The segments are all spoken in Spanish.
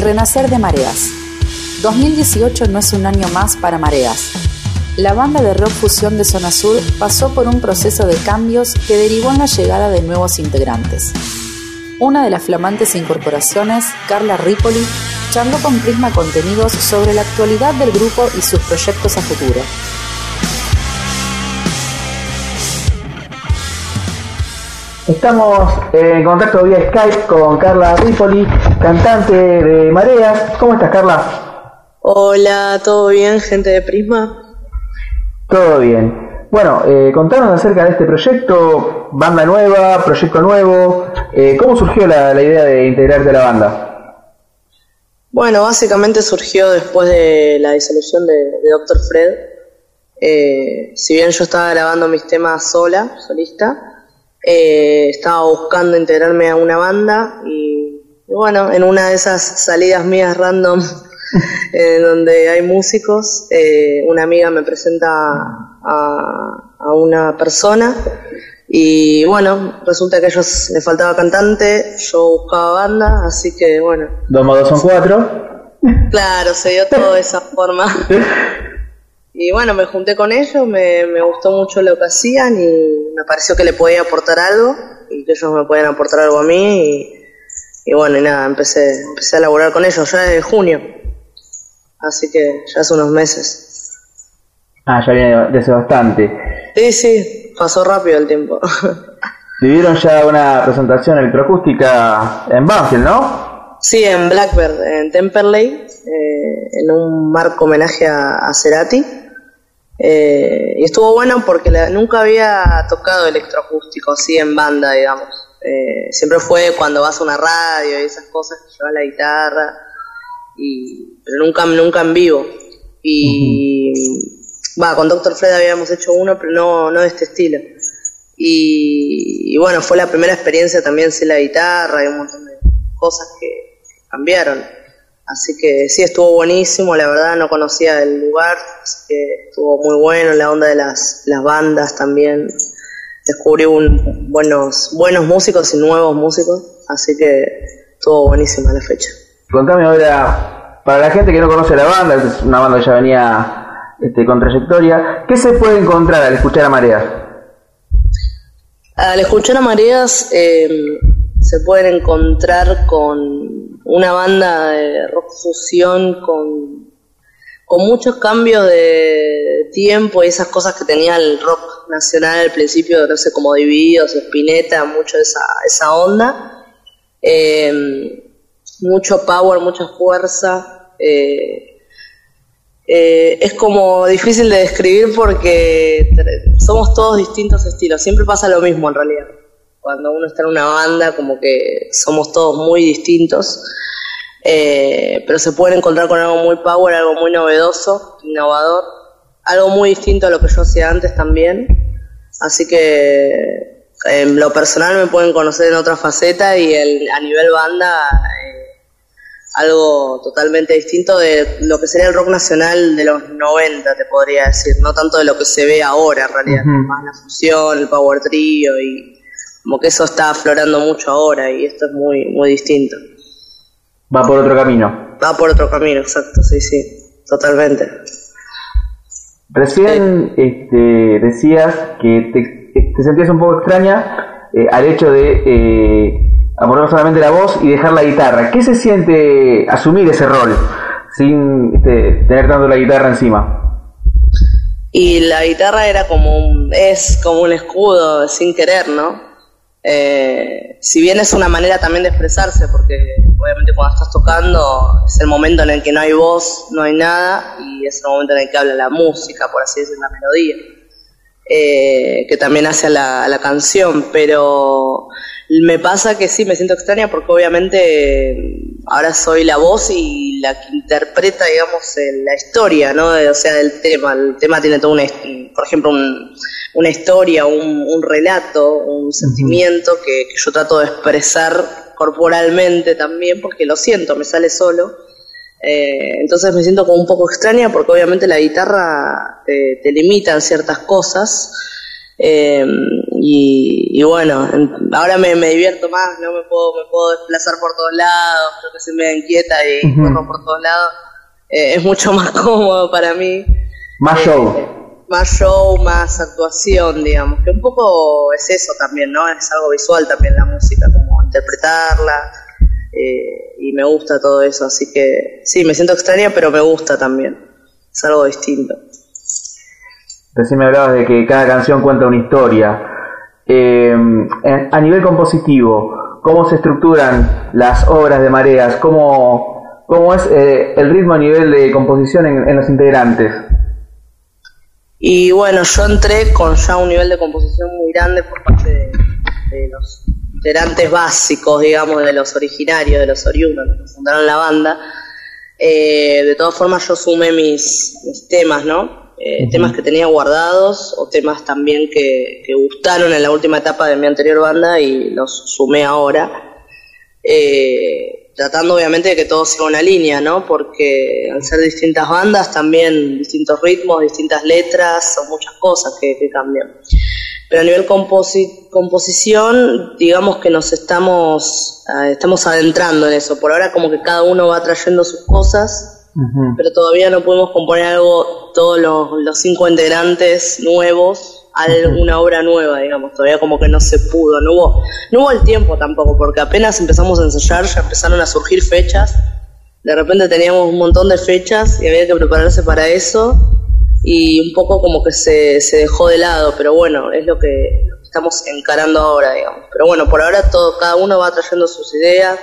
El renacer de Mareas. 2018 no es un año más para Mareas. La banda de rock fusión de Zona Sur pasó por un proceso de cambios que derivó en la llegada de nuevos integrantes. Una de las flamantes incorporaciones, Carla Ripoli, charló con Prisma Contenidos sobre la actualidad del grupo y sus proyectos a futuro. Estamos en contacto vía Skype con Carla Ripoli, cantante de Mareas. ¿Cómo estás, Carla? Hola, ¿todo bien, gente de Prisma? Todo bien. Bueno, eh, contanos acerca de este proyecto, banda nueva, proyecto nuevo. Eh, ¿Cómo surgió la, idea de integrarte a la banda? Bueno, básicamente surgió después de la disolución de, de Dr. Fred. Eh, si bien yo estaba grabando mis temas sola, solista, eh, estaba buscando integrarme a una banda y, bueno, en una de esas salidas mías random en donde hay músicos, eh, una amiga me presenta a, a, una persona y bueno, resulta que a ellos les faltaba cantante, yo buscaba banda, así que bueno. Dos más dos son cuatro. Claro, se dio todo de esa forma. Y bueno, me junté con ellos, me, me gustó mucho lo que hacían y me pareció que le podía aportar algo y que ellos me podían aportar algo a mí. Y, bueno, y nada, empecé, empecé a laburar con ellos ya desde junio. Así que ya hace unos meses. Ah, ya viene desde bastante. Sí, sí, pasó rápido el tiempo. Vivieron ya una presentación electroacústica en Banfield, ¿no? Sí, en Blackbird, en Temperley, eh, en un marco homenaje a, a Cerati. Eh, y estuvo bueno porque nunca había tocado electroacústico así en banda, digamos. Eh, siempre fue cuando vas a una radio y esas cosas, que llevas la guitarra, y, pero nunca, nunca en vivo. Y va, con Doctor Fred habíamos hecho uno, pero no, no de este estilo. Y, bueno, fue la primera experiencia también sin la guitarra y un montón de cosas que cambiaron. Así que sí, estuvo buenísimo, la verdad no conocía el lugar, así que estuvo muy bueno, la onda de las, las bandas también. Descubrí un, buenos, buenos músicos y nuevos músicos, así que estuvo buenísima la fecha. Contame ahora, para la gente que no conoce la banda, es una banda que ya venía este, con trayectoria, ¿qué se puede encontrar al escuchar a Mareas? Al escuchar a Mareas eh, se pueden encontrar con una banda de rock fusión con, con muchos cambios de tiempo y esas cosas que tenía el rock nacional al principio, no sé, como Divididos, Spinetta, mucho esa, esa onda. Eh, mucho power, mucha fuerza. Eh, eh, es como difícil de describir porque somos todos distintos estilos, siempre pasa lo mismo en realidad cuando uno está en una banda, como que somos todos muy distintos, eh, pero se pueden encontrar con algo muy power, algo muy novedoso, innovador, algo muy distinto a lo que yo hacía antes también. Así que en lo personal me pueden conocer en otra faceta y el, a nivel banda eh, algo totalmente distinto de lo que sería el rock nacional de los 90, te podría decir, no tanto de lo que se ve ahora en realidad, más la fusión, el power trio y como que eso está aflorando mucho ahora y esto es muy, muy distinto. Va por otro camino. Va por otro camino, exacto, sí, sí, totalmente. Recién este, decías que te, sentías un poco extraña eh, al hecho de eh, solamente la voz y dejar la guitarra. ¿Qué se siente asumir ese rol sin este, tener tanto la guitarra encima? Y la guitarra era como un, es como un escudo sin querer, ¿no? Eh, si bien es una manera también de expresarse, porque obviamente cuando estás tocando es el momento en el que no hay voz, no hay nada, y es el momento en el que habla la música, por así decirlo, la melodía, eh, que también hace la, la canción, pero me pasa que sí, me siento extraña porque obviamente ahora soy la voz y la que interpreta, digamos, la historia, ¿no? O sea, del tema. El tema tiene todo un, por ejemplo, un una historia, un, relato, un sentimiento que, yo trato de expresar corporalmente también, porque lo siento, me sale solo. Eh, entonces me siento como un poco extraña porque obviamente la guitarra te, limita en ciertas cosas. Eh, y, bueno, ahora me, divierto más, no me puedo, me puedo desplazar por todos lados, creo que se me inquieta y corro por todos lados. Eh, es mucho más cómodo para mí. Más show más show, más actuación, digamos, que un poco es eso también, ¿no? Es algo visual también la música, como interpretarla, eh, y me gusta todo eso, así que sí, me siento extraña, pero me gusta también, es algo distinto. Recién me hablabas de que cada canción cuenta una historia. Eh, a nivel compositivo, ¿cómo se estructuran las obras de Mareas? ¿Cómo, cómo es eh, el ritmo a nivel de composición en los integrantes? Y bueno, yo entré con ya un nivel de composición muy grande por parte de, los integrantes básicos, digamos, de los originarios, de los oriundos que fundaron la banda. Eh, de todas formas, yo sumé mis, temas, ¿no? Eh, temas que tenía guardados o temas también que, que, gustaron en la última etapa de mi anterior banda y los sumé ahora. Eh, tratando obviamente de que todo sea una línea, ¿no? Porque al ser distintas bandas, también distintos ritmos, distintas letras, son muchas cosas que, cambian. Pero a nivel composición, digamos que nos estamos, eh, estamos adentrando en eso. Por ahora como que cada uno va trayendo sus cosas, pero todavía no podemos componer algo todos los, los cinco integrantes nuevos una obra nueva, digamos, todavía como que no se pudo, no hubo, no hubo el tiempo tampoco, porque apenas empezamos a ensayar ya empezaron a surgir fechas, de repente teníamos un montón de fechas y había que prepararse para eso. Y un poco como que se, se dejó de lado, pero bueno, es lo que estamos encarando ahora, digamos. Pero bueno, por ahora todo, cada uno va trayendo sus ideas,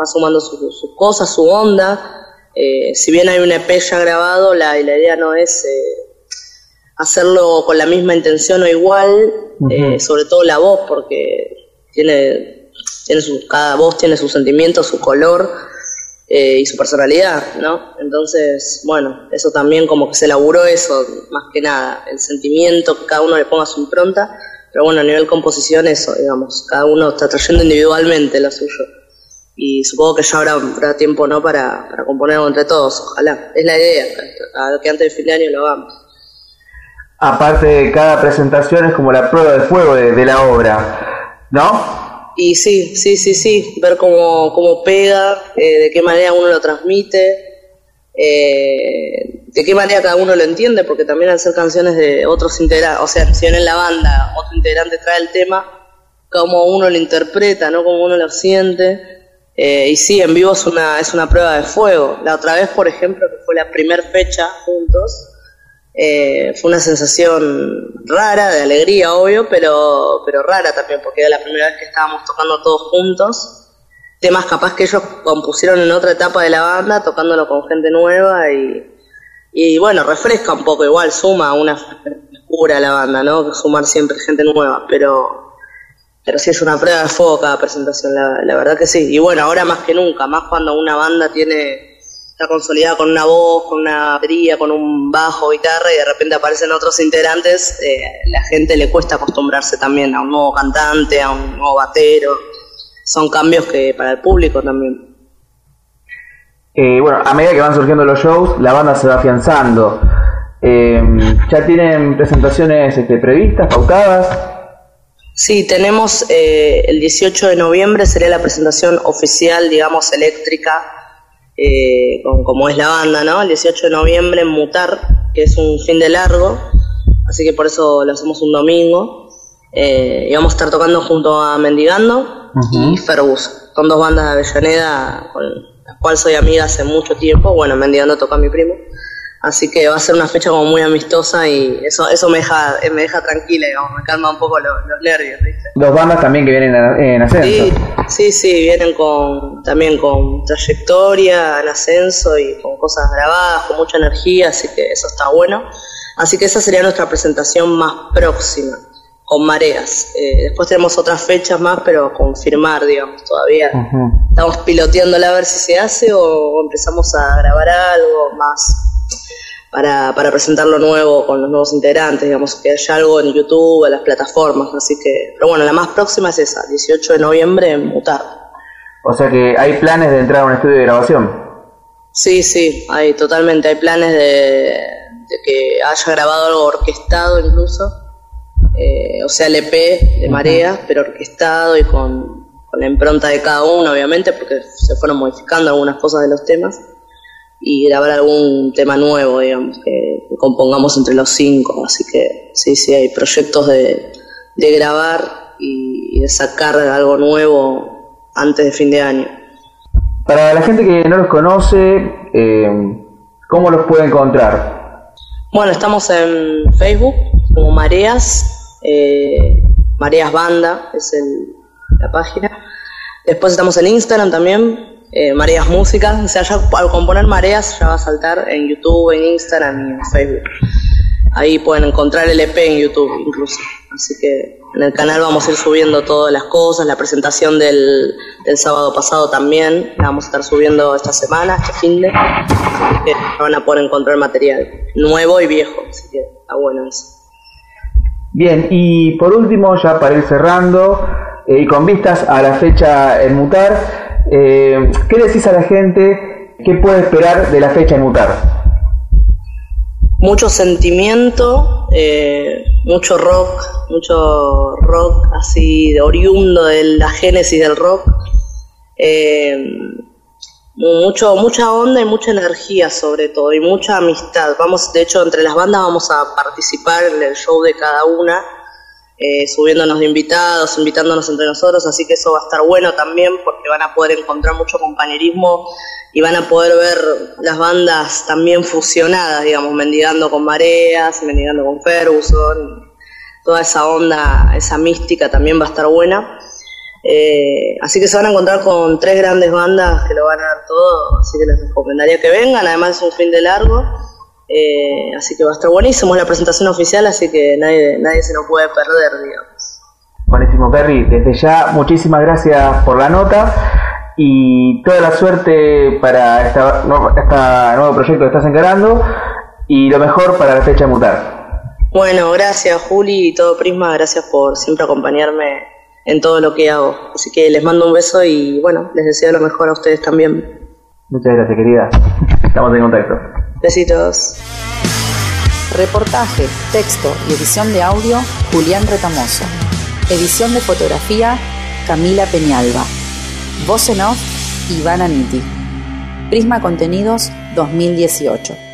va sumando sus cosas, su onda. Eh, si bien hay un EP ya grabado, la, la idea no es eh, hacerlo con la misma intención o igual, eh, sobre todo la voz, porque tiene, tiene su, cada voz tiene su sentimiento, su color eh, y su personalidad, ¿no? Entonces, bueno, eso también como que se elaboró eso, más que nada, el sentimiento, que cada uno le ponga su impronta, pero bueno, a nivel composición eso, digamos, cada uno está trayendo individualmente lo suyo. Y supongo que ya habrá, habrá tiempo, ¿no?, para, para componerlo entre todos, ojalá. Es la idea, que antes del fin de año lo hagamos aparte de cada presentación es como la prueba de fuego de, la obra, ¿no? Y sí, sí, sí, sí, ver cómo, cómo pega, eh, de qué manera uno lo transmite, eh, de qué manera cada uno lo entiende, porque también al ser canciones de otros integrantes, o sea, si en la banda otro integrante trae el tema, cómo uno lo interpreta, ¿no? Cómo uno lo siente. Eh, y sí, en vivo es una, es una prueba de fuego. La otra vez, por ejemplo, que fue la primera fecha juntos, eh, fue una sensación rara, de alegría, obvio, pero, pero rara también, porque era la primera vez que estábamos tocando todos juntos. Temas capaz que ellos compusieron en otra etapa de la banda, tocándolo con gente nueva y, y bueno, refresca un poco, igual suma una frescura a la banda, ¿no? Sumar siempre gente nueva, pero, pero sí es una prueba de fuego cada presentación, la, verdad que sí. Y bueno, ahora más que nunca, más cuando una banda tiene consolidada con una voz, con una batería, con un bajo, guitarra y de repente aparecen otros integrantes, eh, la gente le cuesta acostumbrarse también a un nuevo cantante, a un nuevo batero. Son cambios que para el público también. Eh, bueno, a medida que van surgiendo los shows, la banda se va afianzando. Eh, ¿Ya tienen presentaciones este, previstas, pautadas? Sí, tenemos el 18 de noviembre, sería la presentación oficial, digamos, eléctrica eh, como es la banda, ¿no? El 18 de noviembre en Mutar, que es un fin de largo, así que por eso lo hacemos un domingo. Eh, y vamos a estar tocando junto a Mendigando y Fergus. Son dos bandas de Avellaneda con las cuales soy amiga hace mucho tiempo. Bueno, Mendigando toca a mi primo. Así que va a ser una fecha como muy amistosa y eso eso me deja me deja tranquila, digamos, me calma un poco los, nervios, ¿viste? Dos bandas también que vienen en ascenso. Sí, sí, sí, vienen con también con trayectoria, en ascenso y con cosas grabadas, con mucha energía, así que eso está bueno. Así que esa sería nuestra presentación más próxima, con mareas. Eh, después tenemos otras fechas más, pero confirmar, digamos, todavía. Estamos piloteándola a ver si se hace o empezamos a grabar algo más para, para presentar lo nuevo con los nuevos integrantes, digamos, que haya algo en YouTube, en las plataformas, así que, pero bueno, la más próxima es esa, 18 de noviembre en Mutar. O sea que hay planes de entrar a un estudio de grabación. Sí, sí, hay totalmente, hay planes de, que haya grabado algo orquestado incluso, o sea, el EP de Mareas, pero orquestado y con, con la impronta de cada uno, obviamente, porque se fueron modificando algunas cosas de los temas y grabar algún tema nuevo, digamos, que, compongamos entre los cinco. Así que sí, sí, hay proyectos de, de grabar y, de sacar algo nuevo antes de fin de año. Para la gente que no los conoce, eh, ¿cómo los puede encontrar? Bueno, estamos en Facebook como Mareas, eh, Mareas Banda es el, la página. Después estamos en Instagram también, eh, Mareas Música. O sea, ya al componer Mareas ya va a saltar en YouTube, en Instagram y en Facebook. Ahí pueden encontrar el EP en YouTube incluso. Así que en el canal vamos a ir subiendo todas las cosas, la presentación del, del sábado pasado también, la vamos a estar subiendo esta semana, este fin de, así que van a poder encontrar material nuevo y viejo, así que está bueno. Bien, y por último, ya para ir cerrando, eh, y con vistas a la fecha en mutar, eh, ¿Qué decís a la gente? ¿Qué puede esperar de la fecha en mutar? Mucho sentimiento, eh, mucho rock, mucho rock así de oriundo de la génesis del rock. Eh, mucho, mucha onda y mucha energía sobre todo y mucha amistad. Vamos, de hecho, entre las bandas vamos a participar en el show de cada una eh, subiéndonos de invitados, invitándonos entre nosotros, así que eso va a estar bueno también porque van a poder encontrar mucho compañerismo y van a poder ver las bandas también fusionadas, digamos, mendigando con Mareas, mendigando con Ferguson, toda esa onda, esa mística también va a estar buena. Eh, así que se van a encontrar con tres grandes bandas que lo van a dar todo, así que les recomendaría que vengan, además es un fin de largo. Eh, así que va a estar buenísimo, la presentación oficial, así que nadie, nadie se lo puede perder, digamos. Buenísimo, Perry. Desde ya, muchísimas gracias por la nota y toda la suerte para este nuevo proyecto que estás encarando y lo mejor para la fecha de mutar. Bueno, gracias Juli y todo Prisma, gracias por siempre acompañarme en todo lo que hago. Así que les mando un beso y bueno, les deseo lo mejor a ustedes también. Muchas gracias, querida. Estamos en contacto. Besitos. Reportaje, texto y edición de audio, Julián Retamoso. Edición de fotografía, Camila Peñalba. Voz en off, Ivana Nitti. Prisma Contenidos 2018.